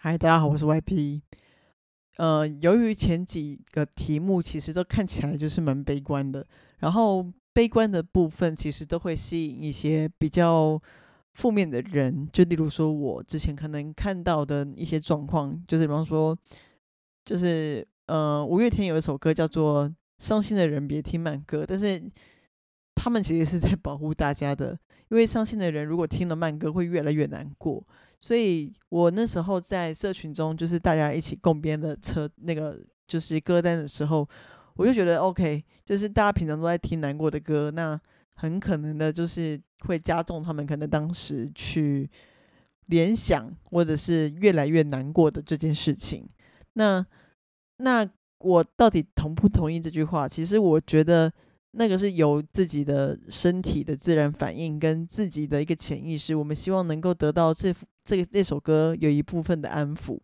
嗨，大家好，我是 YP。呃，由于前几个题目其实都看起来就是蛮悲观的，然后悲观的部分其实都会吸引一些比较负面的人，就例如说我之前可能看到的一些状况，就是比方说，就是呃，五月天有一首歌叫做《伤心的人别听慢歌》，但是他们其实是在保护大家的，因为伤心的人如果听了慢歌会越来越难过。所以我那时候在社群中，就是大家一起共编的车那个就是歌单的时候，我就觉得 OK，就是大家平常都在听难过的歌，那很可能的就是会加重他们可能当时去联想或者是越来越难过的这件事情。那那我到底同不同意这句话？其实我觉得。那个是由自己的身体的自然反应跟自己的一个潜意识，我们希望能够得到这这个这首歌有一部分的安抚。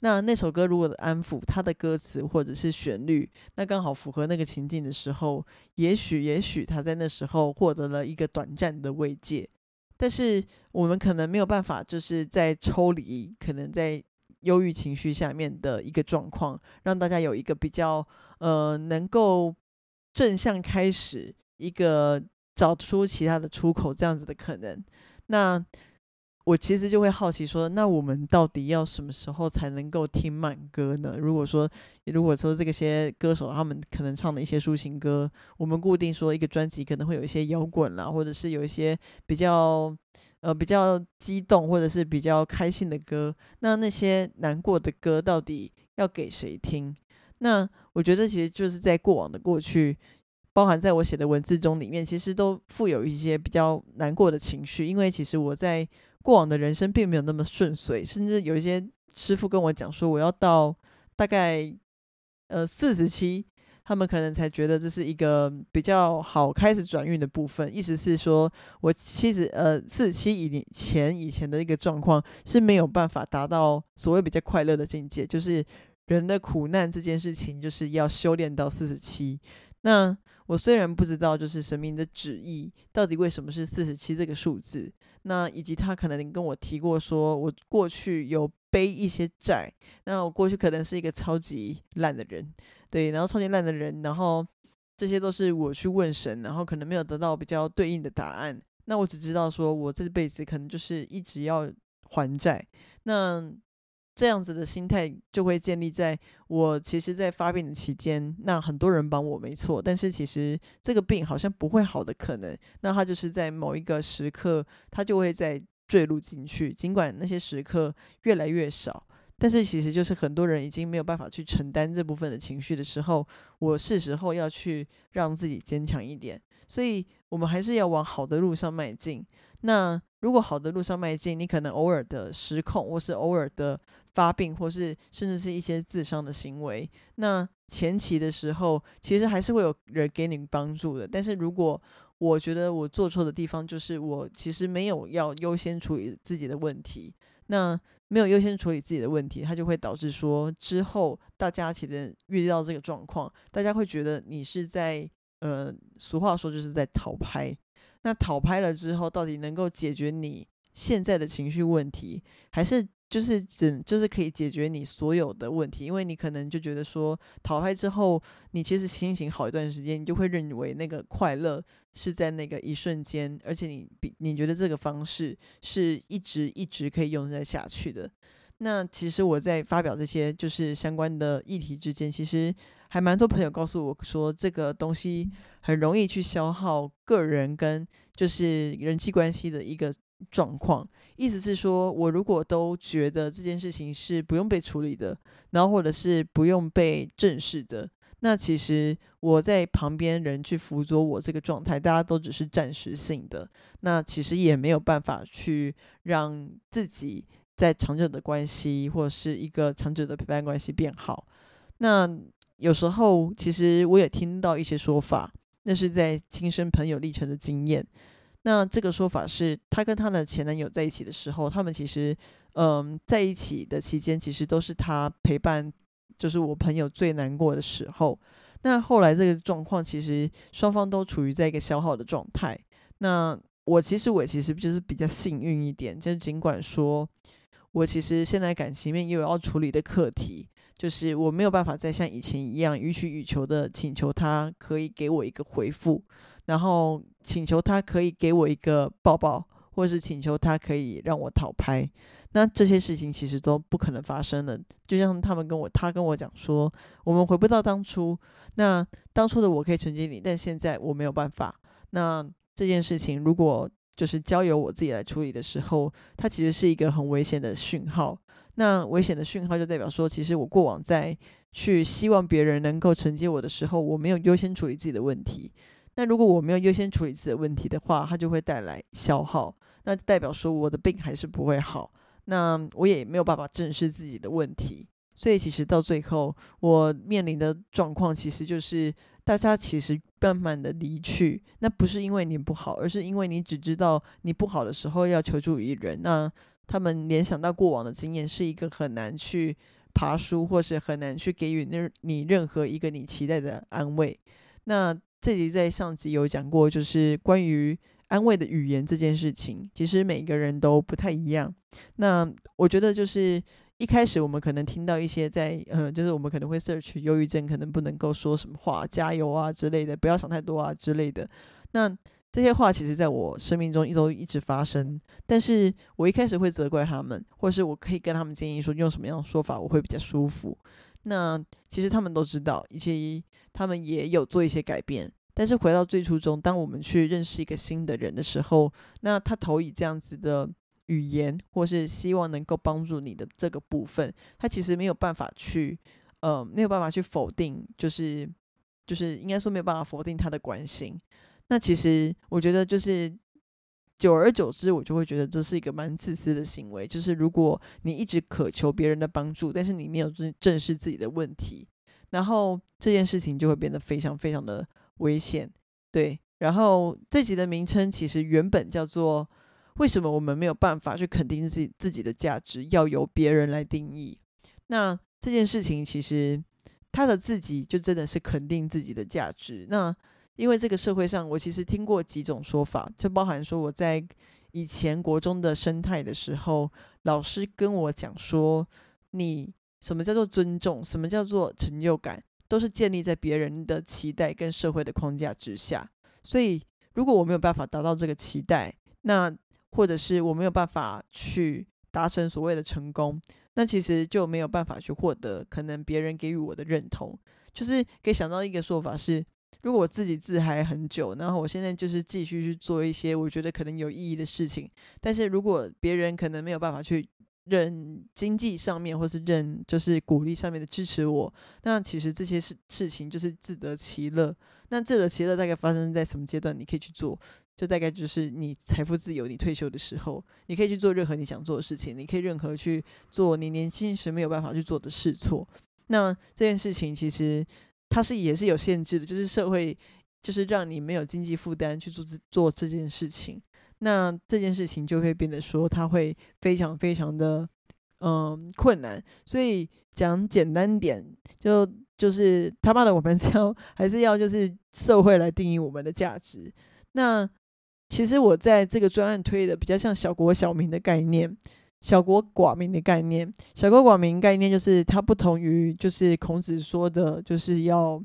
那那首歌如果安抚，它的歌词或者是旋律，那刚好符合那个情境的时候，也许也许他在那时候获得了一个短暂的慰藉。但是我们可能没有办法，就是在抽离，可能在忧郁情绪下面的一个状况，让大家有一个比较呃能够。正向开始一个找出其他的出口这样子的可能，那我其实就会好奇说，那我们到底要什么时候才能够听慢歌呢？如果说如果说这些歌手他们可能唱的一些抒情歌，我们固定说一个专辑可能会有一些摇滚啦，或者是有一些比较呃比较激动或者是比较开心的歌，那那些难过的歌到底要给谁听？那我觉得其实就是在过往的过去，包含在我写的文字中里面，其实都富有一些比较难过的情绪。因为其实我在过往的人生并没有那么顺遂，甚至有一些师傅跟我讲说，我要到大概呃四十七，他们可能才觉得这是一个比较好开始转运的部分。意思是说我其实呃四十七以前以前的一个状况是没有办法达到所谓比较快乐的境界，就是。人的苦难这件事情，就是要修炼到四十七。那我虽然不知道，就是神明的旨意到底为什么是四十七这个数字，那以及他可能跟我提过，说我过去有背一些债，那我过去可能是一个超级烂的人，对，然后超级烂的人，然后这些都是我去问神，然后可能没有得到比较对应的答案。那我只知道说我这辈子可能就是一直要还债。那这样子的心态就会建立在我其实，在发病的期间，那很多人帮我没错，但是其实这个病好像不会好的可能，那他就是在某一个时刻，他就会再坠入进去。尽管那些时刻越来越少，但是其实就是很多人已经没有办法去承担这部分的情绪的时候，我是时候要去让自己坚强一点。所以，我们还是要往好的路上迈进。那如果好的路上迈进，你可能偶尔的失控，或是偶尔的发病，或是甚至是一些自伤的行为。那前期的时候，其实还是会有人给你帮助的。但是如果我觉得我做错的地方，就是我其实没有要优先处理自己的问题。那没有优先处理自己的问题，它就会导致说之后大家其实遇到这个状况，大家会觉得你是在呃，俗话说就是在逃拍。那讨拍了之后，到底能够解决你现在的情绪问题，还是就是只就是可以解决你所有的问题？因为你可能就觉得说，讨拍之后，你其实心情好一段时间，你就会认为那个快乐是在那个一瞬间，而且你比你觉得这个方式是一直一直可以用在下去的。那其实我在发表这些就是相关的议题之间，其实。还蛮多朋友告诉我说，这个东西很容易去消耗个人跟就是人际关系的一个状况。意思是说，我如果都觉得这件事情是不用被处理的，然后或者是不用被正视的，那其实我在旁边人去辅佐我这个状态，大家都只是暂时性的，那其实也没有办法去让自己在长久的关系或者是一个长久的陪伴关系变好。那有时候，其实我也听到一些说法，那是在亲身朋友历程的经验。那这个说法是，她跟她的前男友在一起的时候，他们其实，嗯，在一起的期间，其实都是她陪伴，就是我朋友最难过的时候。那后来这个状况，其实双方都处于在一个消耗的状态。那我其实我其实就是比较幸运一点，就是尽管说。我其实现在感情面又有要处理的课题，就是我没有办法再像以前一样予取予求的请求他可以给我一个回复，然后请求他可以给我一个抱抱，或者是请求他可以让我讨拍。那这些事情其实都不可能发生的。就像他们跟我，他跟我讲说，我们回不到当初。那当初的我可以承接你，但现在我没有办法。那这件事情如果就是交由我自己来处理的时候，它其实是一个很危险的讯号。那危险的讯号就代表说，其实我过往在去希望别人能够承接我的时候，我没有优先处理自己的问题。那如果我没有优先处理自己的问题的话，它就会带来消耗。那代表说我的病还是不会好。那我也没有办法正视自己的问题。所以其实到最后，我面临的状况其实就是大家其实慢慢的离去。那不是因为你不好，而是因为你只知道你不好的时候要求助于人。那他们联想到过往的经验，是一个很难去爬书，或是很难去给予那你任何一个你期待的安慰。那这集在上集有讲过，就是关于安慰的语言这件事情，其实每个人都不太一样。那我觉得就是。一开始我们可能听到一些在呃，就是我们可能会 search 忧郁症，可能不能够说什么话，加油啊之类的，不要想太多啊之类的。那这些话其实在我生命中一都一直发生，但是我一开始会责怪他们，或是我可以跟他们建议说用什么样的说法我会比较舒服。那其实他们都知道，以及他们也有做一些改变。但是回到最初中，当我们去认识一个新的人的时候，那他投以这样子的。语言，或是希望能够帮助你的这个部分，他其实没有办法去，呃，没有办法去否定，就是，就是应该说没有办法否定他的关心。那其实我觉得，就是久而久之，我就会觉得这是一个蛮自私的行为。就是如果你一直渴求别人的帮助，但是你没有正正视自己的问题，然后这件事情就会变得非常非常的危险。对，然后这集的名称其实原本叫做。为什么我们没有办法去肯定自己自己的价值，要由别人来定义？那这件事情其实他的自己就真的是肯定自己的价值。那因为这个社会上，我其实听过几种说法，就包含说我在以前国中的生态的时候，老师跟我讲说，你什么叫做尊重，什么叫做成就感，都是建立在别人的期待跟社会的框架之下。所以如果我没有办法达到这个期待，那或者是我没有办法去达成所谓的成功，那其实就没有办法去获得可能别人给予我的认同。就是可以想到一个说法是，如果我自己自嗨很久，然后我现在就是继续去做一些我觉得可能有意义的事情，但是如果别人可能没有办法去认经济上面或是认就是鼓励上面的支持我，那其实这些事事情就是自得其乐。那自得其乐大概发生在什么阶段？你可以去做。就大概就是你财富自由，你退休的时候，你可以去做任何你想做的事情，你可以任何去做你年轻时没有办法去做的事错。那这件事情其实它是也是有限制的，就是社会就是让你没有经济负担去做做这件事情。那这件事情就会变得说，它会非常非常的嗯困难。所以讲简单点，就就是他妈的，我们是要还是要就是社会来定义我们的价值。那其实我在这个专案推的比较像小国小民的概念，小国寡民的概念。小国寡民概念就是它不同于就是孔子说的，就是要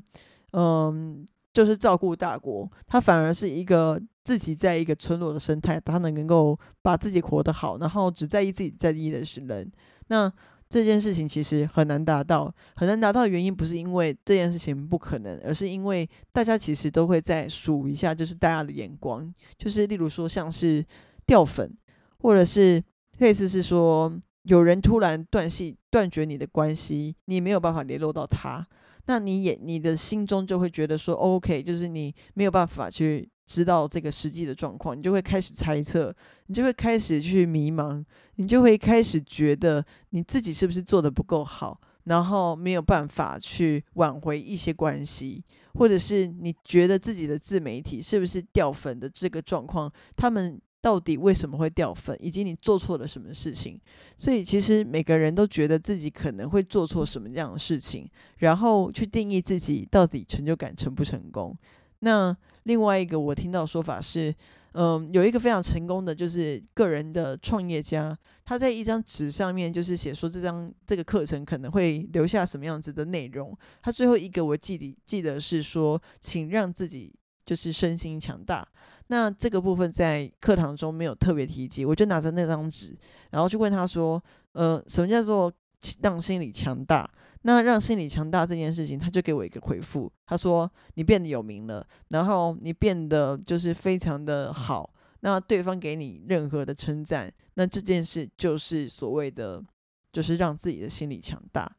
嗯，就是照顾大国。它反而是一个自己在一个村落的生态，它能够把自己活得好，然后只在意自己在意的是人。那这件事情其实很难达到，很难达到的原因不是因为这件事情不可能，而是因为大家其实都会在数一下，就是大家的眼光，就是例如说像是掉粉，或者是类似是说有人突然断系断绝你的关系，你没有办法联络到他，那你也你的心中就会觉得说 OK，就是你没有办法去。知道这个实际的状况，你就会开始猜测，你就会开始去迷茫，你就会开始觉得你自己是不是做的不够好，然后没有办法去挽回一些关系，或者是你觉得自己的自媒体是不是掉粉的这个状况，他们到底为什么会掉粉，以及你做错了什么事情？所以其实每个人都觉得自己可能会做错什么样的事情，然后去定义自己到底成就感成不成功。那另外一个我听到说法是，嗯，有一个非常成功的就是个人的创业家，他在一张纸上面就是写说这张这个课程可能会留下什么样子的内容。他最后一个我记得记得是说，请让自己就是身心强大。那这个部分在课堂中没有特别提及，我就拿着那张纸，然后就问他说，呃，什么叫做让心理强大？那让心理强大这件事情，他就给我一个回复，他说：“你变得有名了，然后你变得就是非常的好。那对方给你任何的称赞，那这件事就是所谓的，就是让自己的心理强大。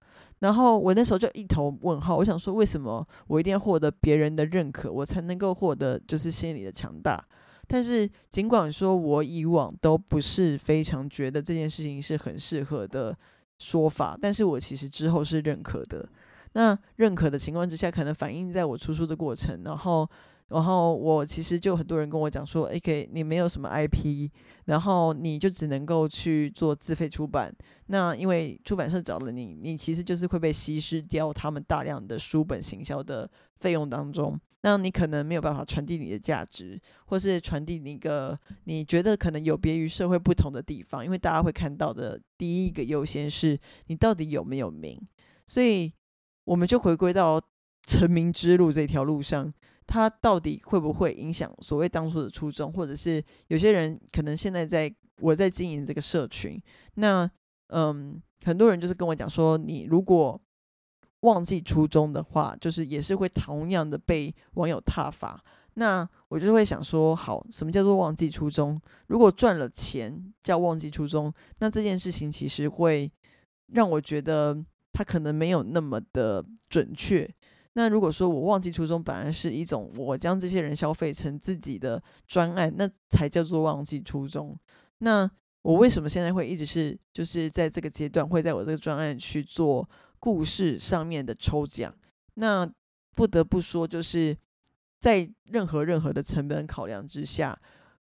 然后我那时候就一头问号，我想说，为什么我一定要获得别人的认可，我才能够获得就是心理的强大？但是尽管说我以往都不是非常觉得这件事情是很适合的。”说法，但是我其实之后是认可的。那认可的情况之下，可能反映在我出书的过程，然后，然后我其实就很多人跟我讲说，OK，你没有什么 IP，然后你就只能够去做自费出版。那因为出版社找了你，你其实就是会被稀释掉他们大量的书本行销的费用当中。那你可能没有办法传递你的价值，或是传递你一个你觉得可能有别于社会不同的地方，因为大家会看到的第一个优先是你到底有没有名，所以我们就回归到成名之路这条路上，它到底会不会影响所谓当初的初衷，或者是有些人可能现在在我在经营这个社群，那嗯，很多人就是跟我讲说，你如果。忘记初衷的话，就是也是会同样的被网友挞伐。那我就会想说，好，什么叫做忘记初衷？如果赚了钱叫忘记初衷，那这件事情其实会让我觉得他可能没有那么的准确。那如果说我忘记初衷，本来是一种我将这些人消费成自己的专案，那才叫做忘记初衷。那我为什么现在会一直是就是在这个阶段会在我这个专案去做？故事上面的抽奖，那不得不说，就是在任何任何的成本考量之下，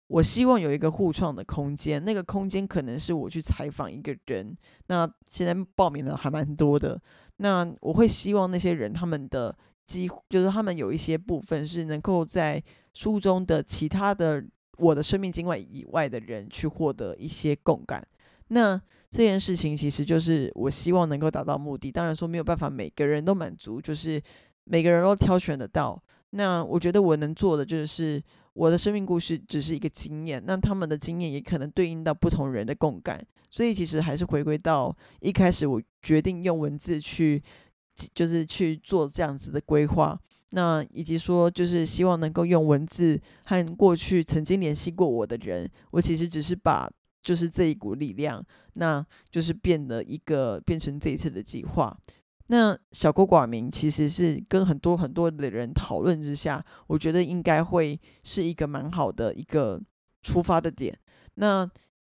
我希望有一个互创的空间。那个空间可能是我去采访一个人，那现在报名的还蛮多的。那我会希望那些人他们的机，就是他们有一些部分是能够在书中的其他的我的生命经外以外的人去获得一些共感。那这件事情其实就是我希望能够达到目的。当然说没有办法每个人都满足，就是每个人都挑选得到。那我觉得我能做的就是我的生命故事只是一个经验，那他们的经验也可能对应到不同人的共感。所以其实还是回归到一开始我决定用文字去，就是去做这样子的规划。那以及说就是希望能够用文字和过去曾经联系过我的人，我其实只是把。就是这一股力量，那就是变得一个变成这一次的计划。那小国寡民其实是跟很多很多的人讨论之下，我觉得应该会是一个蛮好的一个出发的点。那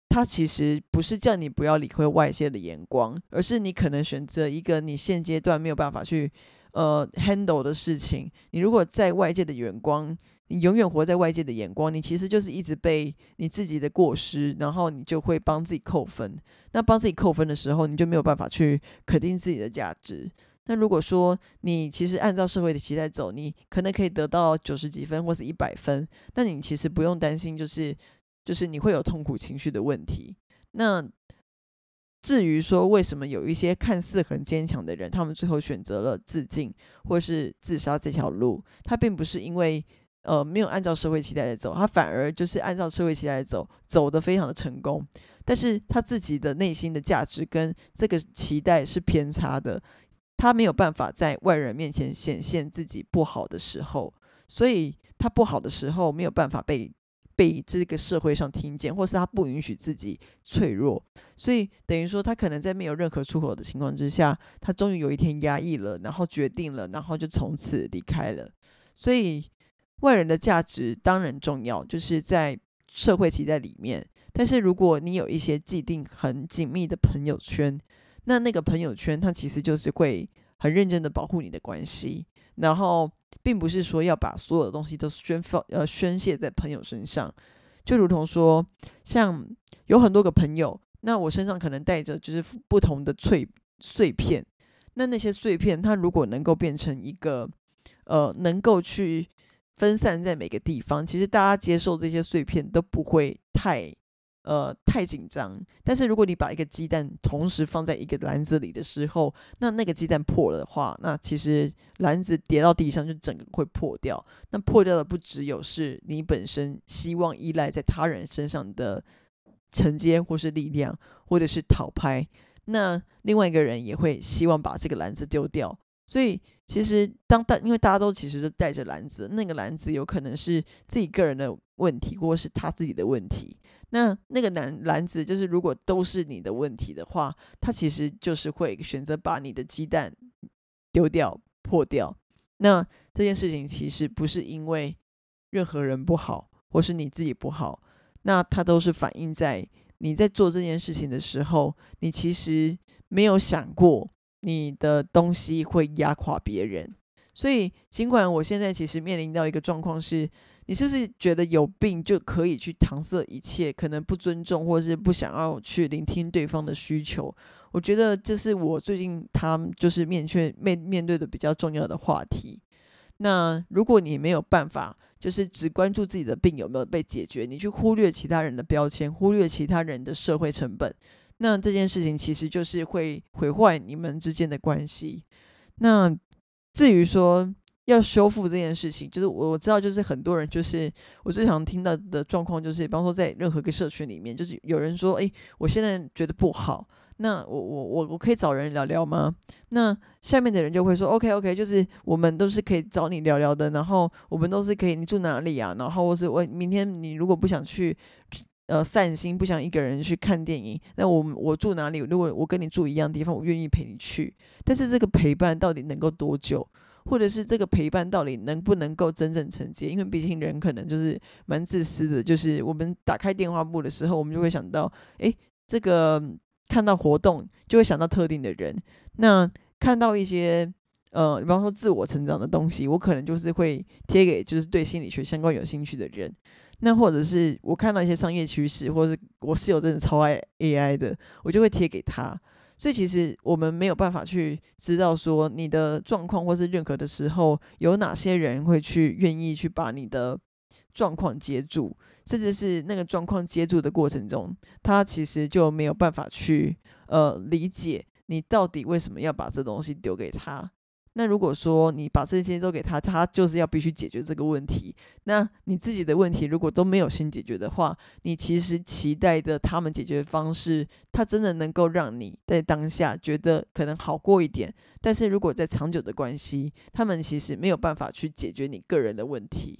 他其实不是叫你不要理会外界的眼光，而是你可能选择一个你现阶段没有办法去呃 handle 的事情。你如果在外界的眼光。你永远活在外界的眼光，你其实就是一直被你自己的过失，然后你就会帮自己扣分。那帮自己扣分的时候，你就没有办法去肯定自己的价值。那如果说你其实按照社会的期待走，你可能可以得到九十几分或是一百分，那你其实不用担心，就是就是你会有痛苦情绪的问题。那至于说为什么有一些看似很坚强的人，他们最后选择了自尽或是自杀这条路，他并不是因为。呃，没有按照社会期待的走，他反而就是按照社会期待走，走的非常的成功。但是他自己的内心的价值跟这个期待是偏差的，他没有办法在外人面前显现自己不好的时候，所以他不好的时候没有办法被被这个社会上听见，或是他不允许自己脆弱，所以等于说他可能在没有任何出口的情况之下，他终于有一天压抑了，然后决定了，然后就从此离开了，所以。外人的价值当然重要，就是在社会期待里面。但是如果你有一些既定很紧密的朋友圈，那那个朋友圈它其实就是会很认真的保护你的关系，然后并不是说要把所有的东西都宣放呃宣泄在朋友身上。就如同说，像有很多个朋友，那我身上可能带着就是不同的碎碎片，那那些碎片它如果能够变成一个呃能够去。分散在每个地方，其实大家接受这些碎片都不会太。呃，太紧张。但是如果你把一个鸡蛋同时放在一个篮子里的时候，那那个鸡蛋破了的话，那其实篮子跌到地上就整个会破掉。那破掉的不只有是你本身希望依赖在他人身上的承接或是力量，或者是讨拍，那另外一个人也会希望把这个篮子丢掉。所以其实当大，因为大家都其实都带着篮子，那个篮子有可能是自己个人的问题，或是他自己的问题。那那个篮篮子，就是如果都是你的问题的话，他其实就是会选择把你的鸡蛋丢掉、破掉。那这件事情其实不是因为任何人不好，或是你自己不好，那它都是反映在你在做这件事情的时候，你其实没有想过你的东西会压垮别人。所以，尽管我现在其实面临到一个状况是。你是不是觉得有病就可以去搪塞一切？可能不尊重，或者是不想要去聆听对方的需求？我觉得这是我最近他就是面却面面对的比较重要的话题。那如果你没有办法，就是只关注自己的病有没有被解决，你去忽略其他人的标签，忽略其他人的社会成本，那这件事情其实就是会毁坏你们之间的关系。那至于说，要修复这件事情，就是我我知道，就是很多人，就是我最常听到的状况，就是比方说在任何一个社群里面，就是有人说，哎，我现在觉得不好，那我我我我可以找人聊聊吗？那下面的人就会说，OK OK，就是我们都是可以找你聊聊的，然后我们都是可以，你住哪里啊？然后或是我明天你如果不想去呃散心，不想一个人去看电影，那我我住哪里？如果我跟你住一样地方，我愿意陪你去。但是这个陪伴到底能够多久？或者是这个陪伴到底能不能够真正承接？因为毕竟人可能就是蛮自私的，就是我们打开电话簿的时候，我们就会想到，哎，这个看到活动就会想到特定的人。那看到一些呃，比方说自我成长的东西，我可能就是会贴给就是对心理学相关有兴趣的人。那或者是我看到一些商业趋势，或者是我室友真的超爱 AI 的，我就会贴给他。所以其实我们没有办法去知道说你的状况，或是任何的时候有哪些人会去愿意去把你的状况接住，甚至是那个状况接住的过程中，他其实就没有办法去呃理解你到底为什么要把这东西丢给他。那如果说你把这些都给他，他就是要必须解决这个问题。那你自己的问题如果都没有先解决的话，你其实期待的他们解决方式，他真的能够让你在当下觉得可能好过一点。但是如果在长久的关系，他们其实没有办法去解决你个人的问题。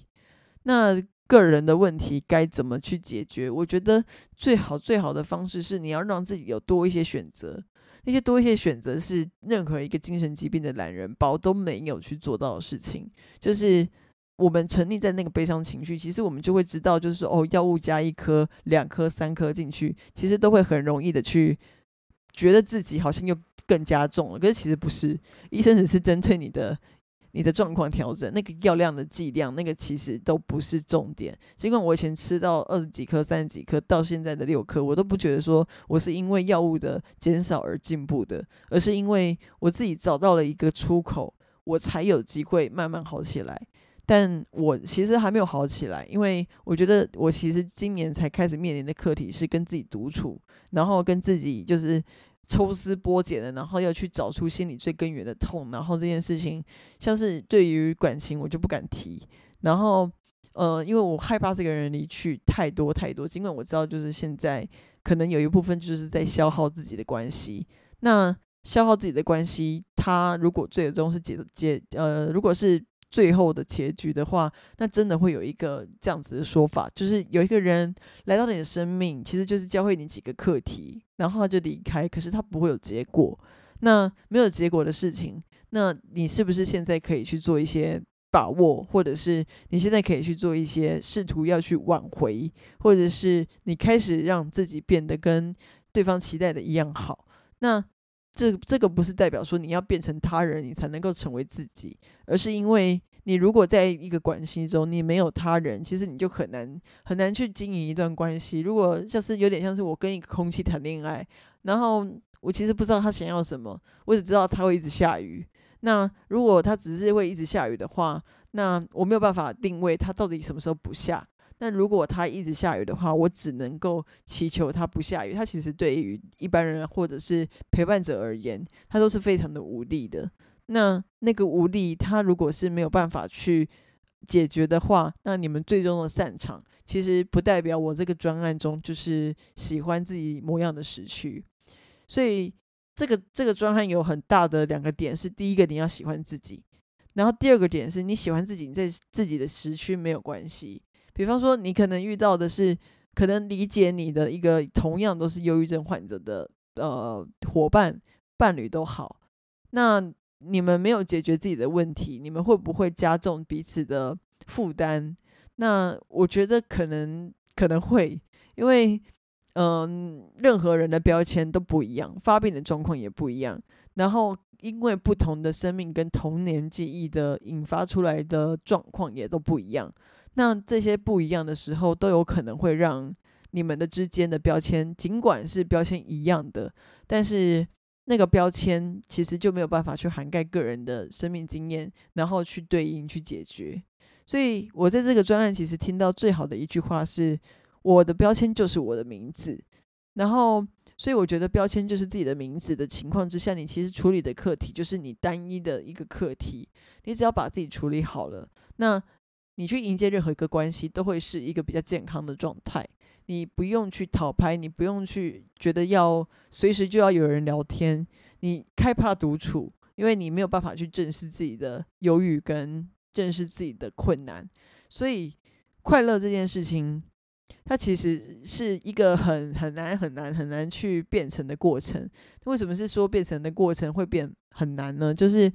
那个人的问题该怎么去解决？我觉得最好最好的方式是你要让自己有多一些选择。那些多一些选择是任何一个精神疾病的懒人包都没有去做到的事情。就是我们沉溺在那个悲伤情绪，其实我们就会知道，就是说哦，药物加一颗、两颗、三颗进去，其实都会很容易的去觉得自己好像又更加重了。可是其实不是，医生只是针对你的。你的状况调整，那个药量的剂量，那个其实都不是重点。尽管我以前吃到二十几颗、三十几颗，到现在的六颗，我都不觉得说我是因为药物的减少而进步的，而是因为我自己找到了一个出口，我才有机会慢慢好起来。但我其实还没有好起来，因为我觉得我其实今年才开始面临的课题是跟自己独处，然后跟自己就是。抽丝剥茧的，然后要去找出心里最根源的痛，然后这件事情像是对于感情，我就不敢提。然后，呃，因为我害怕这个人离去太多太多，尽管我知道就是现在可能有一部分就是在消耗自己的关系。那消耗自己的关系，他如果最终是解解呃，如果是。最后的结局的话，那真的会有一个这样子的说法，就是有一个人来到你的生命，其实就是教会你几个课题，然后他就离开，可是他不会有结果。那没有结果的事情，那你是不是现在可以去做一些把握，或者是你现在可以去做一些试图要去挽回，或者是你开始让自己变得跟对方期待的一样好？那这这个不是代表说你要变成他人，你才能够成为自己，而是因为你如果在一个关系中，你没有他人，其实你就很难很难去经营一段关系。如果像是有点像是我跟一个空气谈恋爱，然后我其实不知道他想要什么，我只知道他会一直下雨。那如果他只是会一直下雨的话，那我没有办法定位它到底什么时候不下。那如果它一直下雨的话，我只能够祈求它不下雨。它其实对于一般人或者是陪伴者而言，它都是非常的无力的。那那个无力，它如果是没有办法去解决的话，那你们最终的散场，其实不代表我这个专案中就是喜欢自己模样的时区。所以这个这个专案有很大的两个点，是第一个你要喜欢自己，然后第二个点是你喜欢自己，你在自己的时区没有关系。比方说，你可能遇到的是可能理解你的一个同样都是忧郁症患者的呃伙伴伴侣都好，那你们没有解决自己的问题，你们会不会加重彼此的负担？那我觉得可能可能会，因为嗯，任何人的标签都不一样，发病的状况也不一样，然后因为不同的生命跟童年记忆的引发出来的状况也都不一样。那这些不一样的时候，都有可能会让你们的之间的标签，尽管是标签一样的，但是那个标签其实就没有办法去涵盖个人的生命经验，然后去对应去解决。所以我在这个专案其实听到最好的一句话是：我的标签就是我的名字。然后，所以我觉得标签就是自己的名字的情况之下，你其实处理的课题就是你单一的一个课题，你只要把自己处理好了，那。你去迎接任何一个关系，都会是一个比较健康的状态。你不用去讨拍，你不用去觉得要随时就要有人聊天，你害怕独处，因为你没有办法去正视自己的忧郁跟正视自己的困难。所以，快乐这件事情，它其实是一个很很难很难很难去变成的过程。为什么是说变成的过程会变很难呢？就是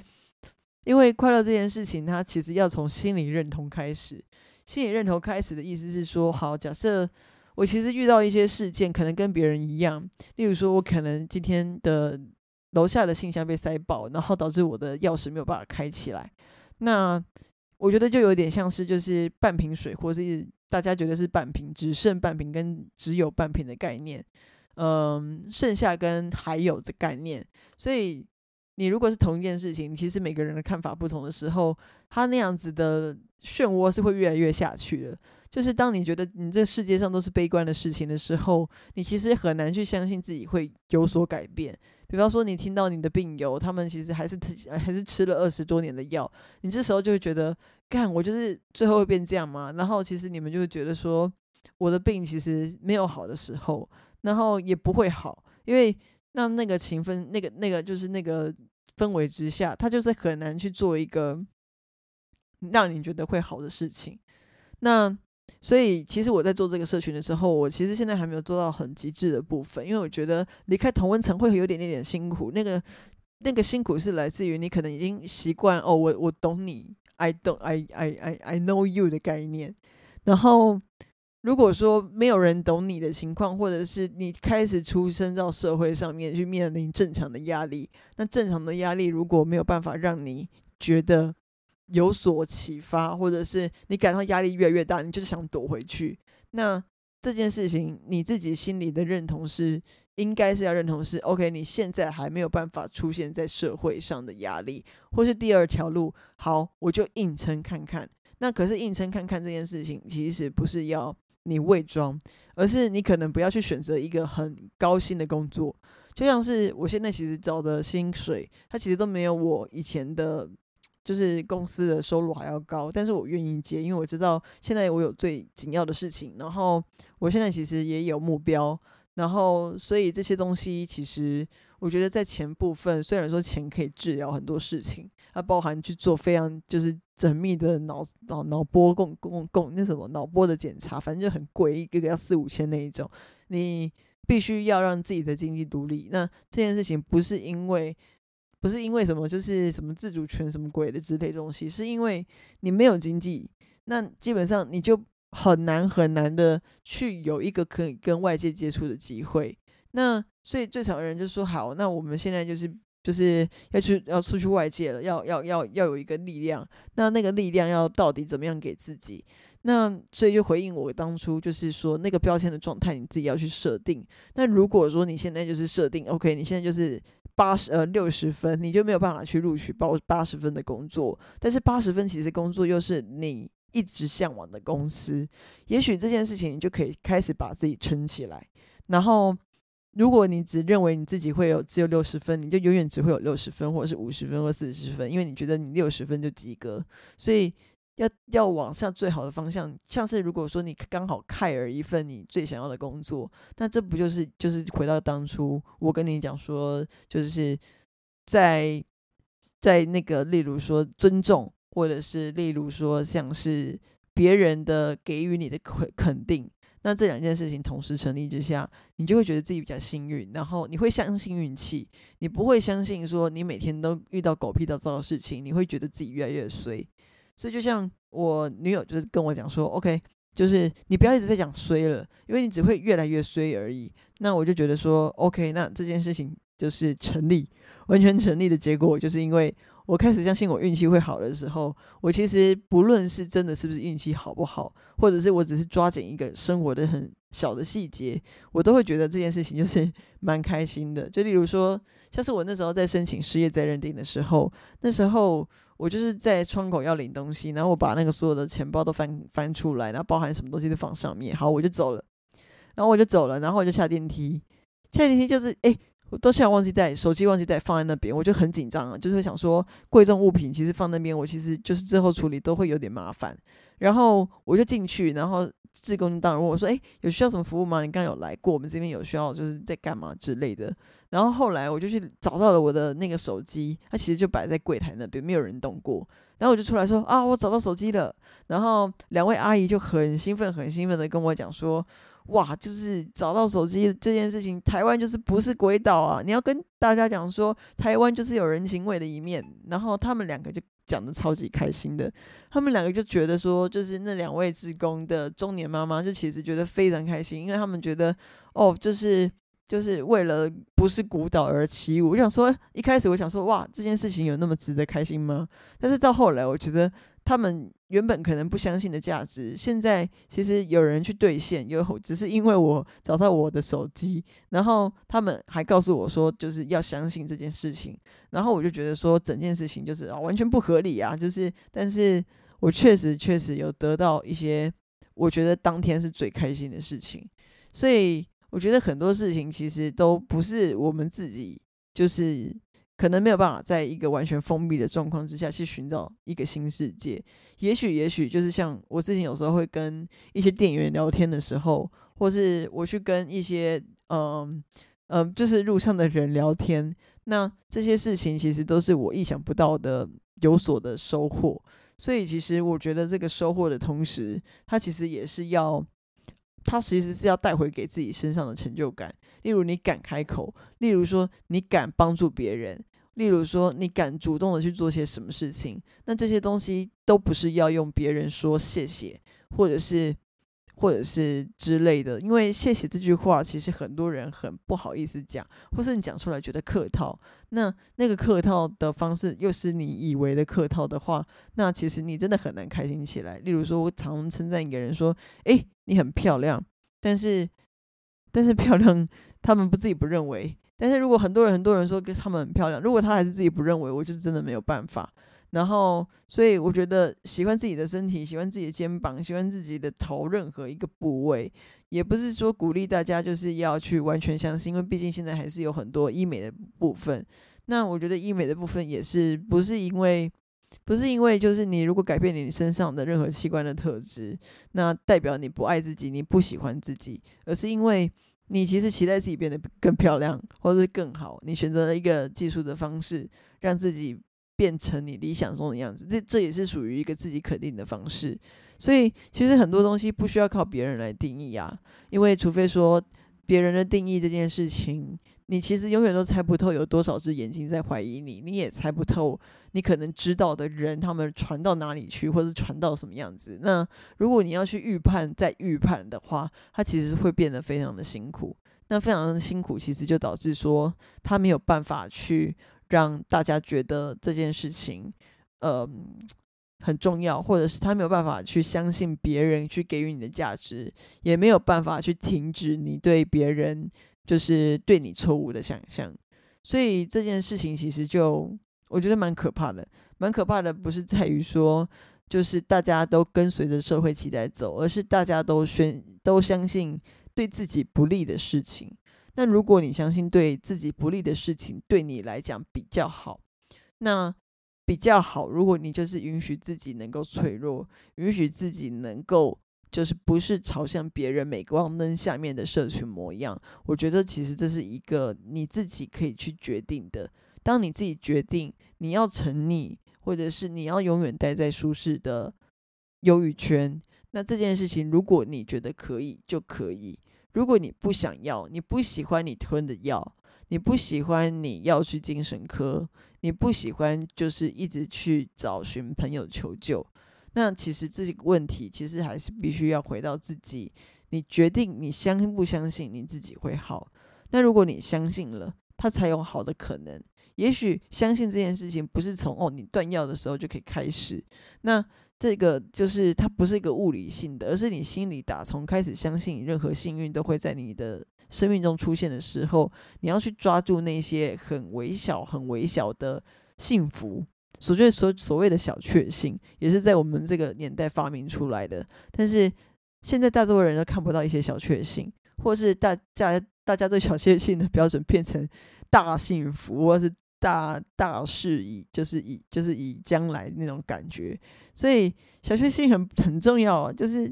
因为快乐这件事情，它其实要从心理认同开始。心理认同开始的意思是说，好，假设我其实遇到一些事件，可能跟别人一样，例如说我可能今天的楼下的信箱被塞爆，然后导致我的钥匙没有办法开起来。那我觉得就有点像是就是半瓶水，或是大家觉得是半瓶，只剩半瓶跟只有半瓶的概念，嗯，剩下跟还有的概念，所以。你如果是同一件事情，其实每个人的看法不同的时候，他那样子的漩涡是会越来越下去的。就是当你觉得你这世界上都是悲观的事情的时候，你其实很难去相信自己会有所改变。比方说，你听到你的病友他们其实还是还是吃了二十多年的药，你这时候就会觉得，干我就是最后会变这样吗？然后其实你们就会觉得说，我的病其实没有好的时候，然后也不会好，因为。那那个情分，那个那个就是那个氛围之下，他就是很难去做一个让你觉得会好的事情。那所以，其实我在做这个社群的时候，我其实现在还没有做到很极致的部分，因为我觉得离开同温层会有点点点辛苦。那个那个辛苦是来自于你可能已经习惯哦，我我懂你，I don't I I I I know you 的概念，然后。如果说没有人懂你的情况，或者是你开始出生到社会上面去面临正常的压力，那正常的压力如果没有办法让你觉得有所启发，或者是你感到压力越来越大，你就是想躲回去，那这件事情你自己心里的认同是应该是要认同是 OK，你现在还没有办法出现在社会上的压力，或是第二条路，好，我就硬撑看看。那可是硬撑看看这件事情，其实不是要。你伪装，而是你可能不要去选择一个很高薪的工作，就像是我现在其实找的薪水，它其实都没有我以前的，就是公司的收入还要高，但是我愿意接，因为我知道现在我有最紧要的事情，然后我现在其实也有目标，然后所以这些东西其实我觉得在钱部分，虽然说钱可以治疗很多事情，它包含去做非常就是。缜密的脑脑脑波共共共那什么脑波的检查，反正就很贵，一个个要四五千那一种。你必须要让自己的经济独立。那这件事情不是因为不是因为什么，就是什么自主权什么鬼的之类东西，是因为你没有经济，那基本上你就很难很难的去有一个可以跟外界接触的机会。那所以最少的人就说好，那我们现在就是。就是要去要出去外界了，要要要要有一个力量，那那个力量要到底怎么样给自己？那所以就回应我当初就是说那个标签的状态，你自己要去设定。那如果说你现在就是设定 OK，你现在就是八十呃六十分，你就没有办法去录取报八十分的工作。但是八十分其实工作又是你一直向往的公司，也许这件事情你就可以开始把自己撑起来。然后，如果你只认为你自己会有只有六十分，你就永远只会有六十分，或者是五十分或四十分，因为你觉得你六十分就及格，所以。要要往下最好的方向，像是如果说你刚好开了一份你最想要的工作，那这不就是就是回到当初我跟你讲说，就是在在那个例如说尊重，或者是例如说像是别人的给予你的肯肯定，那这两件事情同时成立之下，你就会觉得自己比较幸运，然后你会相信运气，你不会相信说你每天都遇到狗屁倒灶的事情，你会觉得自己越来越衰。所以就像我女友就是跟我讲说，OK，就是你不要一直在讲衰了，因为你只会越来越衰而已。那我就觉得说，OK，那这件事情就是成立，完全成立的结果，就是因为我开始相信我运气会好的时候，我其实不论是真的是不是运气好不好，或者是我只是抓紧一个生活的很小的细节，我都会觉得这件事情就是 蛮开心的。就例如说，像是我那时候在申请失业再认定的时候，那时候。我就是在窗口要领东西，然后我把那个所有的钱包都翻翻出来，然后包含什么东西都放上面。好，我就走了，然后我就走了，然后我就下电梯。下电梯就是，哎，我都现在忘记带手机，忘记带放在那边，我就很紧张啊，就是想说贵重物品其实放那边，我其实就是之后处理都会有点麻烦。然后我就进去，然后志工当然问我说，哎，有需要什么服务吗？你刚刚有来过，我们这边有需要就是在干嘛之类的。然后后来我就去找到了我的那个手机，它其实就摆在柜台那边，没有人动过。然后我就出来说啊，我找到手机了。然后两位阿姨就很兴奋、很兴奋的跟我讲说，哇，就是找到手机这件事情，台湾就是不是鬼岛啊！你要跟大家讲说，台湾就是有人情味的一面。然后他们两个就讲的超级开心的，他们两个就觉得说，就是那两位职工的中年妈妈就其实觉得非常开心，因为他们觉得哦，就是。就是为了不是孤岛而起舞。我想说，一开始我想说，哇，这件事情有那么值得开心吗？但是到后来，我觉得他们原本可能不相信的价值，现在其实有人去兑现，有只是因为我找到我的手机，然后他们还告诉我说，就是要相信这件事情。然后我就觉得说，整件事情就是啊，完全不合理啊。就是，但是我确实确实有得到一些，我觉得当天是最开心的事情，所以。我觉得很多事情其实都不是我们自己，就是可能没有办法在一个完全封闭的状况之下去寻找一个新世界。也许，也许就是像我之前有时候会跟一些店员聊天的时候，或是我去跟一些嗯嗯，就是路上的人聊天，那这些事情其实都是我意想不到的有所的收获。所以，其实我觉得这个收获的同时，它其实也是要。它其实是要带回给自己身上的成就感，例如你敢开口，例如说你敢帮助别人，例如说你敢主动的去做些什么事情，那这些东西都不是要用别人说谢谢，或者是。或者是之类的，因为谢谢这句话，其实很多人很不好意思讲，或是你讲出来觉得客套。那那个客套的方式，又是你以为的客套的话，那其实你真的很难开心起来。例如说，我常称赞一个人说：“诶，你很漂亮。”但是，但是漂亮，他们不自己不认为。但是如果很多人很多人说跟他们很漂亮，如果他还是自己不认为，我就是真的没有办法。然后，所以我觉得喜欢自己的身体，喜欢自己的肩膀，喜欢自己的头，任何一个部位，也不是说鼓励大家就是要去完全相信，因为毕竟现在还是有很多医美的部分。那我觉得医美的部分也是不是因为，不是因为就是你如果改变你身上的任何器官的特质，那代表你不爱自己，你不喜欢自己，而是因为你其实期待自己变得更漂亮，或者是更好，你选择了一个技术的方式让自己。变成你理想中的样子，这这也是属于一个自己肯定的方式。所以其实很多东西不需要靠别人来定义啊，因为除非说别人的定义这件事情，你其实永远都猜不透有多少只眼睛在怀疑你，你也猜不透你可能知道的人他们传到哪里去，或者传到什么样子。那如果你要去预判再预判的话，它其实会变得非常的辛苦。那非常的辛苦，其实就导致说他没有办法去。让大家觉得这件事情，呃，很重要，或者是他没有办法去相信别人去给予你的价值，也没有办法去停止你对别人就是对你错误的想象。所以这件事情其实就我觉得蛮可怕的，蛮可怕的不是在于说就是大家都跟随着社会期待走，而是大家都宣都相信对自己不利的事情。那如果你相信对自己不利的事情对你来讲比较好，那比较好。如果你就是允许自己能够脆弱，允许自己能够就是不是朝向别人镁光灯下面的社群模样，我觉得其实这是一个你自己可以去决定的。当你自己决定你要沉溺，或者是你要永远待在舒适的忧郁圈，那这件事情如果你觉得可以，就可以。如果你不想要，你不喜欢你吞的药，你不喜欢你要去精神科，你不喜欢就是一直去找寻朋友求救，那其实这个问题其实还是必须要回到自己，你决定你相不相信你自己会好。那如果你相信了，它才有好的可能。也许相信这件事情不是从哦你断药的时候就可以开始，那。这个就是它不是一个物理性的，而是你心里打从开始相信，任何幸运都会在你的生命中出现的时候，你要去抓住那些很微小、很微小的幸福。所谓所所谓的小确幸，也是在我们这个年代发明出来的。但是现在大多人都看不到一些小确幸，或是大家大家对小确幸的标准变成大幸福，或是。大大事以就是以就是以将来那种感觉，所以小确幸很很重要啊。就是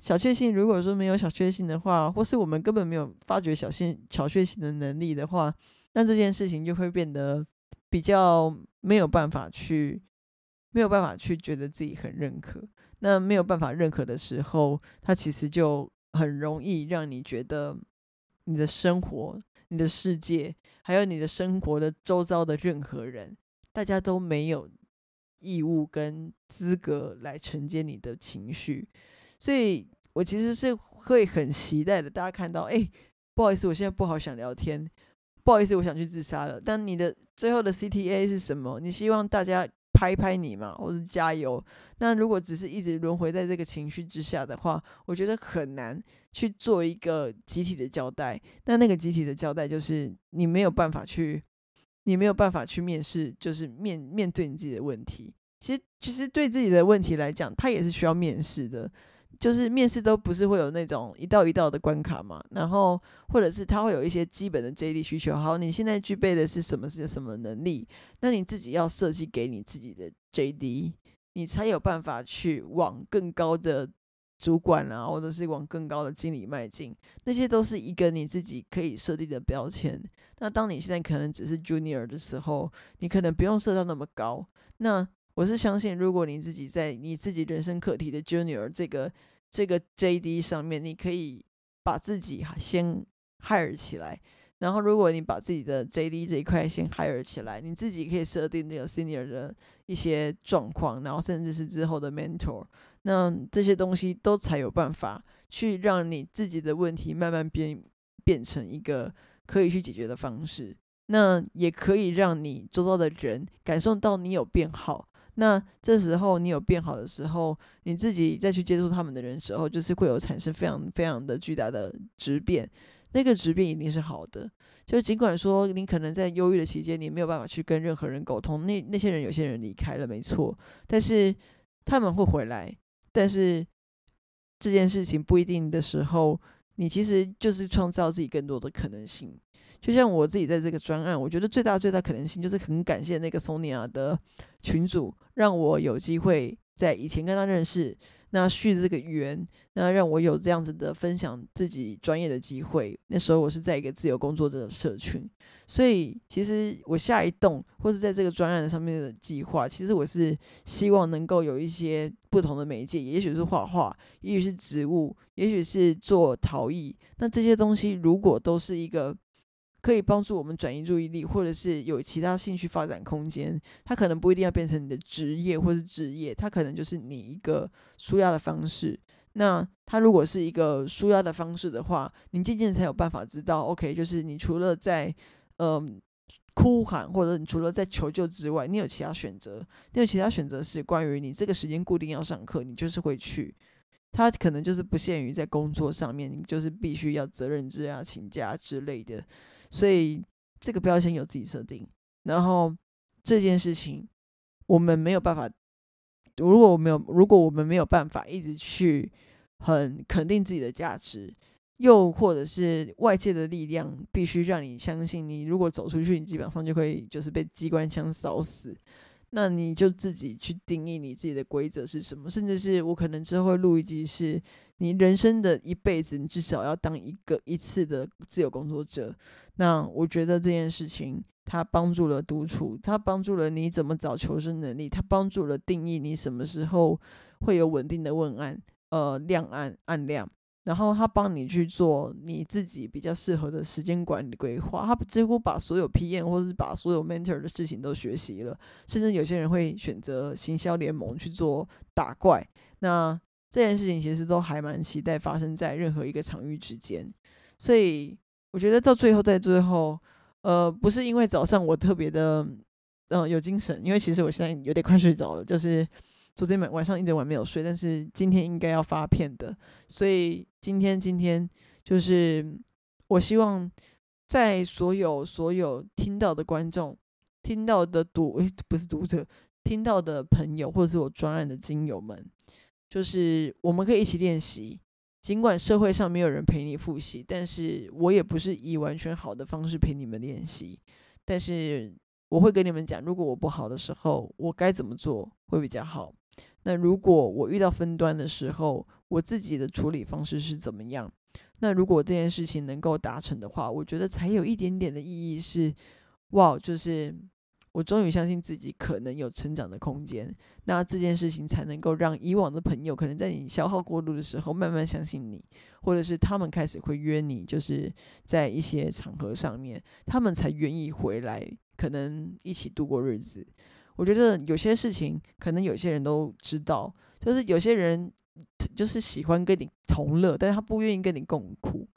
小确幸，如果说没有小确幸的话，或是我们根本没有发掘小幸小确幸的能力的话，那这件事情就会变得比较没有办法去没有办法去觉得自己很认可。那没有办法认可的时候，它其实就很容易让你觉得你的生活。你的世界，还有你的生活的周遭的任何人，大家都没有义务跟资格来承接你的情绪，所以我其实是会很期待的。大家看到，哎，不好意思，我现在不好想聊天，不好意思，我想去自杀了。但你的最后的 CTA 是什么？你希望大家？拍拍你嘛，或是加油。那如果只是一直轮回在这个情绪之下的话，我觉得很难去做一个集体的交代。那那个集体的交代就是你没有办法去，你没有办法去面试，就是面面对你自己的问题。其实，其实对自己的问题来讲，他也是需要面试的。就是面试都不是会有那种一道一道的关卡嘛，然后或者是他会有一些基本的 JD 需求。好，你现在具备的是什么是什么能力？那你自己要设计给你自己的 JD，你才有办法去往更高的主管啊，或者是往更高的经理迈进。那些都是一个你自己可以设定的标签。那当你现在可能只是 Junior 的时候，你可能不用设到那么高。那我是相信，如果你自己在你自己人生课题的 Junior 这个这个 JD 上面，你可以把自己先 hire 起来。然后，如果你把自己的 JD 这一块先 hire 起来，你自己可以设定那个 Senior 的一些状况，然后甚至是之后的 Mentor，那这些东西都才有办法去让你自己的问题慢慢变变成一个可以去解决的方式。那也可以让你周遭的人感受到你有变好。那这时候你有变好的时候，你自己再去接触他们的人时候，就是会有产生非常非常的巨大的质变。那个质变一定是好的。就尽管说你可能在忧郁的期间，你没有办法去跟任何人沟通，那那些人有些人离开了，没错，但是他们会回来。但是这件事情不一定的时候，你其实就是创造自己更多的可能性。就像我自己在这个专案，我觉得最大最大可能性就是很感谢那个 Sonia 的群主，让我有机会在以前跟他认识，那续这个缘，那让我有这样子的分享自己专业的机会。那时候我是在一个自由工作者的社群，所以其实我下一栋或是在这个专案上面的计划，其实我是希望能够有一些不同的媒介，也许是画画，也许是植物，也许是做陶艺。那这些东西如果都是一个。可以帮助我们转移注意力，或者是有其他兴趣发展空间。它可能不一定要变成你的职业或是职业，它可能就是你一个舒压的方式。那它如果是一个舒压的方式的话，你渐渐才有办法知道，OK，就是你除了在嗯哭喊，或者你除了在求救之外，你有其他选择。你有其他选择是关于你这个时间固定要上课，你就是会去。它可能就是不限于在工作上面，你就是必须要责任制啊、请假之类的。所以这个标签有自己设定，然后这件事情我们没有办法。如果我没有，如果我们没有办法一直去很肯定自己的价值，又或者是外界的力量必须让你相信，你如果走出去，你基本上就会就是被机关枪扫死。那你就自己去定义你自己的规则是什么，甚至是我可能之后会录一集，是你人生的一辈子，你至少要当一个一次的自由工作者。那我觉得这件事情，它帮助了独处，它帮助了你怎么找求生能力，它帮助了定义你什么时候会有稳定的问案，呃，亮暗暗亮。然后他帮你去做你自己比较适合的时间管理规划，他几乎把所有 PM 或者是把所有 mentor 的事情都学习了，甚至有些人会选择行销联盟去做打怪。那这件事情其实都还蛮期待发生在任何一个场域之间。所以我觉得到最后，在最后，呃，不是因为早上我特别的嗯有精神，因为其实我现在有点快睡着了，就是。昨天晚晚上一整晚没有睡，但是今天应该要发片的，所以今天今天就是我希望在所有所有听到的观众、听到的读诶不是读者、听到的朋友或者是我专案的精友们，就是我们可以一起练习。尽管社会上没有人陪你复习，但是我也不是以完全好的方式陪你们练习，但是我会跟你们讲，如果我不好的时候，我该怎么做会比较好。那如果我遇到分端的时候，我自己的处理方式是怎么样？那如果这件事情能够达成的话，我觉得才有一点点的意义。是哇，就是我终于相信自己可能有成长的空间。那这件事情才能够让以往的朋友，可能在你消耗过度的时候，慢慢相信你，或者是他们开始会约你，就是在一些场合上面，他们才愿意回来，可能一起度过日子。我觉得有些事情可能有些人都知道，就是有些人就是喜欢跟你同乐，但是他不愿意跟你共苦，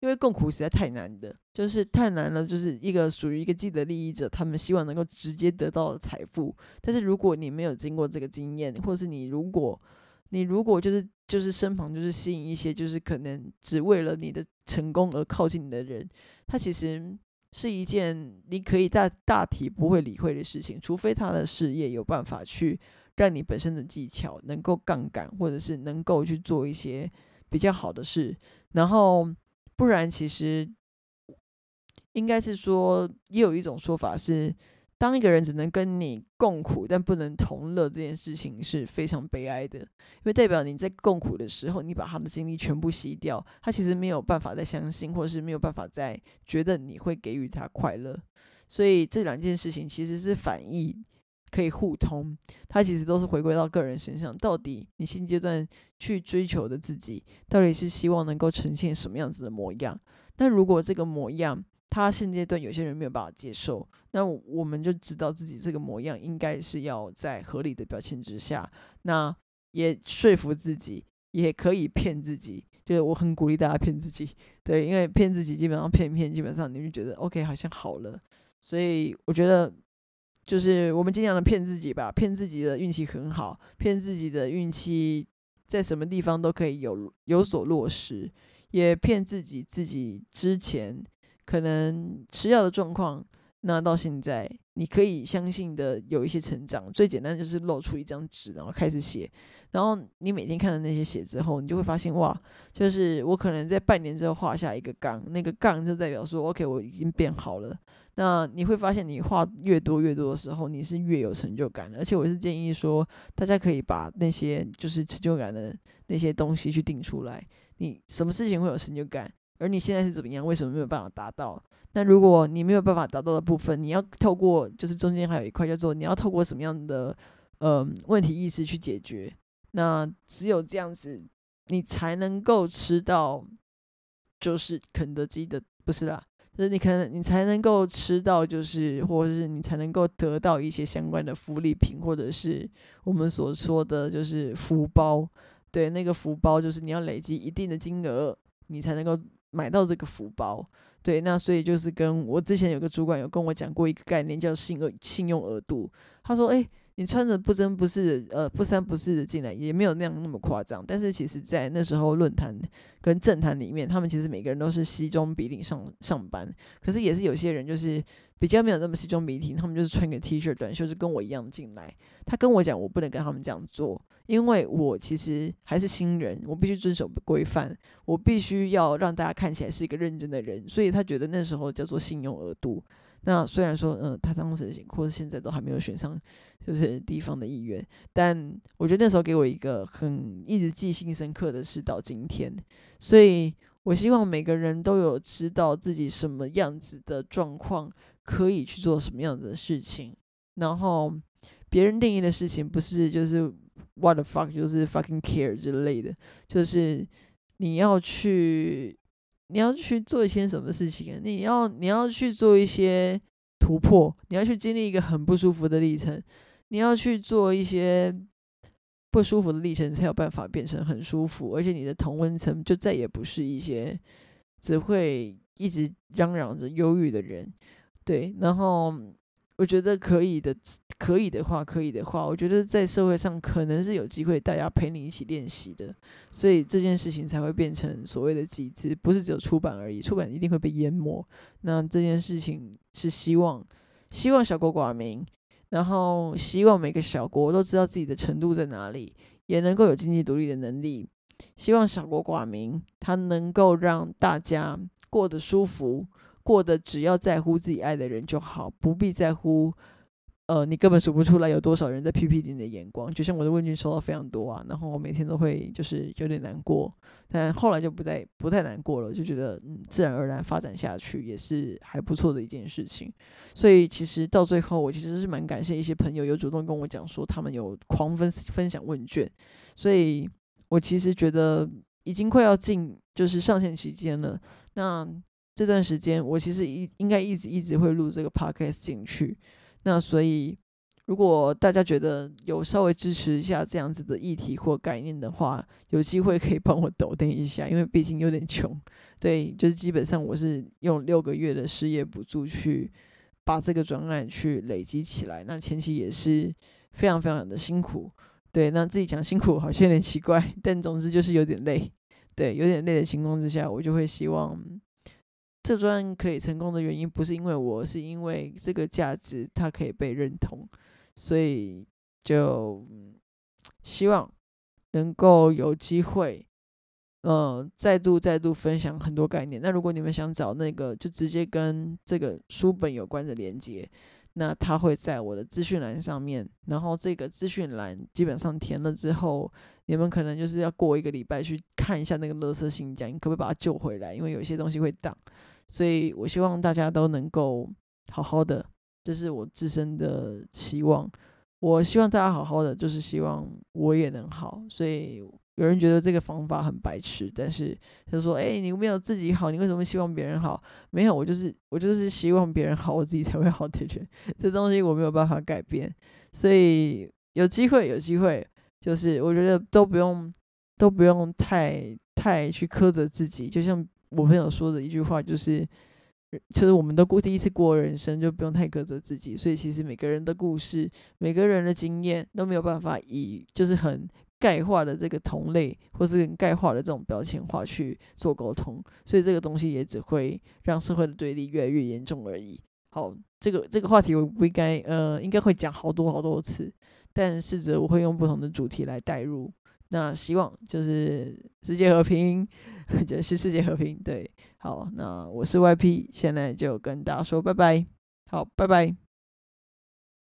因为共苦实在太难的，就是太难了。就是一个属于一个既得利益者，他们希望能够直接得到的财富，但是如果你没有经过这个经验，或是你如果你如果就是就是身旁就是吸引一些就是可能只为了你的成功而靠近你的人，他其实。是一件你可以大大体不会理会的事情，除非他的事业有办法去让你本身的技巧能够杠杆，或者是能够去做一些比较好的事，然后不然其实应该是说，也有一种说法是。当一个人只能跟你共苦，但不能同乐，这件事情是非常悲哀的，因为代表你在共苦的时候，你把他的精力全部吸掉，他其实没有办法再相信，或者是没有办法再觉得你会给予他快乐。所以这两件事情其实是反义，可以互通，它其实都是回归到个人身上，到底你现阶段去追求的自己，到底是希望能够呈现什么样子的模样？那如果这个模样，他现阶段有些人没有办法接受，那我们就知道自己这个模样应该是要在合理的表现之下，那也说服自己，也可以骗自己，就是我很鼓励大家骗自己，对，因为骗自己基本上骗骗，基本上你就觉得 OK 好像好了，所以我觉得就是我们尽量的骗自己吧，骗自己的运气很好，骗自己的运气在什么地方都可以有有所落实，也骗自己自己之前。可能吃药的状况，那到现在你可以相信的有一些成长。最简单就是露出一张纸，然后开始写。然后你每天看的那些写之后，你就会发现哇，就是我可能在半年之后画下一个杠，那个杠就代表说 OK，我已经变好了。那你会发现，你画越多越多的时候，你是越有成就感的。而且我是建议说，大家可以把那些就是成就感的那些东西去定出来。你什么事情会有成就感？而你现在是怎么样？为什么没有办法达到？那如果你没有办法达到的部分，你要透过就是中间还有一块叫做你要透过什么样的呃问题意识去解决？那只有这样子，你才能够吃到就是肯德基的不是啦，就是你可能你才能够吃到就是或者是你才能够得到一些相关的福利品，或者是我们所说的就是福包。对，那个福包就是你要累积一定的金额，你才能够。买到这个福包，对，那所以就是跟我之前有个主管有跟我讲过一个概念，叫信额信用额度。他说：“哎，你穿着不真不是呃不三不四的进来，也没有那样那么夸张。但是其实，在那时候论坛跟政坛里面，他们其实每个人都是西装笔挺上上班。可是也是有些人就是比较没有那么西装笔挺，他们就是穿个 T 恤短袖，就跟我一样进来。他跟我讲，我不能跟他们这样做，因为我其实还是新人，我必须遵守规范，我必须要让大家看起来是一个认真的人。所以他觉得那时候叫做信用额度。那虽然说，嗯，他当时或者现在都还没有选上，就是地方的议员，但我觉得那时候给我一个很一直记性深刻的是到今天，所以我希望每个人都有知道自己什么样子的状况可以去做什么样子的事情，然后别人定义的事情不是就是 what the fuck，就是 fucking care 之类的，就是你要去。你要去做一些什么事情？你要你要去做一些突破，你要去经历一个很不舒服的历程，你要去做一些不舒服的历程，才有办法变成很舒服。而且你的同温层就再也不是一些只会一直嚷嚷着忧郁的人，对。然后我觉得可以的。可以的话，可以的话，我觉得在社会上可能是有机会大家陪你一起练习的，所以这件事情才会变成所谓的集资，不是只有出版而已，出版一定会被淹没。那这件事情是希望，希望小国寡民，然后希望每个小国都知道自己的程度在哪里，也能够有经济独立的能力。希望小国寡民，它能够让大家过得舒服，过得只要在乎自己爱的人就好，不必在乎。呃，你根本数不出来有多少人在批评你的眼光，就像我的问卷收到非常多啊，然后我每天都会就是有点难过，但后来就不再不太难过了，就觉得嗯，自然而然发展下去也是还不错的一件事情。所以其实到最后，我其实是蛮感谢一些朋友有主动跟我讲说，他们有狂分分享问卷，所以我其实觉得已经快要进就是上线期间了。那这段时间我其实一应该一直一直会录这个 podcast 进去。那所以，如果大家觉得有稍微支持一下这样子的议题或概念的话，有机会可以帮我抖登一下，因为毕竟有点穷。对，就是基本上我是用六个月的失业补助去把这个专案去累积起来，那前期也是非常非常的辛苦。对，那自己讲辛苦好像有点奇怪，但总之就是有点累。对，有点累的情况之下，我就会希望。这专可以成功的原因不是因为我，是因为这个价值它可以被认同，所以就希望能够有机会，呃，再度再度分享很多概念。那如果你们想找那个就直接跟这个书本有关的连接，那它会在我的资讯栏上面。然后这个资讯栏基本上填了之后，你们可能就是要过一个礼拜去看一下那个乐色信箱，你可不可以把它救回来？因为有些东西会挡。所以我希望大家都能够好好的，这是我自身的希望。我希望大家好好的，就是希望我也能好。所以有人觉得这个方法很白痴，但是他说：“哎，你没有自己好，你为什么希望别人好？”没有，我就是我就是希望别人好，我自己才会好的人。这东西我没有办法改变。所以有机会，有机会，就是我觉得都不用都不用太太去苛责自己，就像。我朋友说的一句话就是，其实我们都过第一次过人生，就不用太苛责自己。所以其实每个人的故事、每个人的经验都没有办法以就是很概化的这个同类，或是很概化的这种标签化去做沟通。所以这个东西也只会让社会的对立越来越严重而已。好，这个这个话题我不应该呃，应该会讲好多好多次，但试着我会用不同的主题来带入。那希望就是世界和平，就是世界和平。对，好，那我是 YP，现在就跟大家说拜拜，好，拜拜。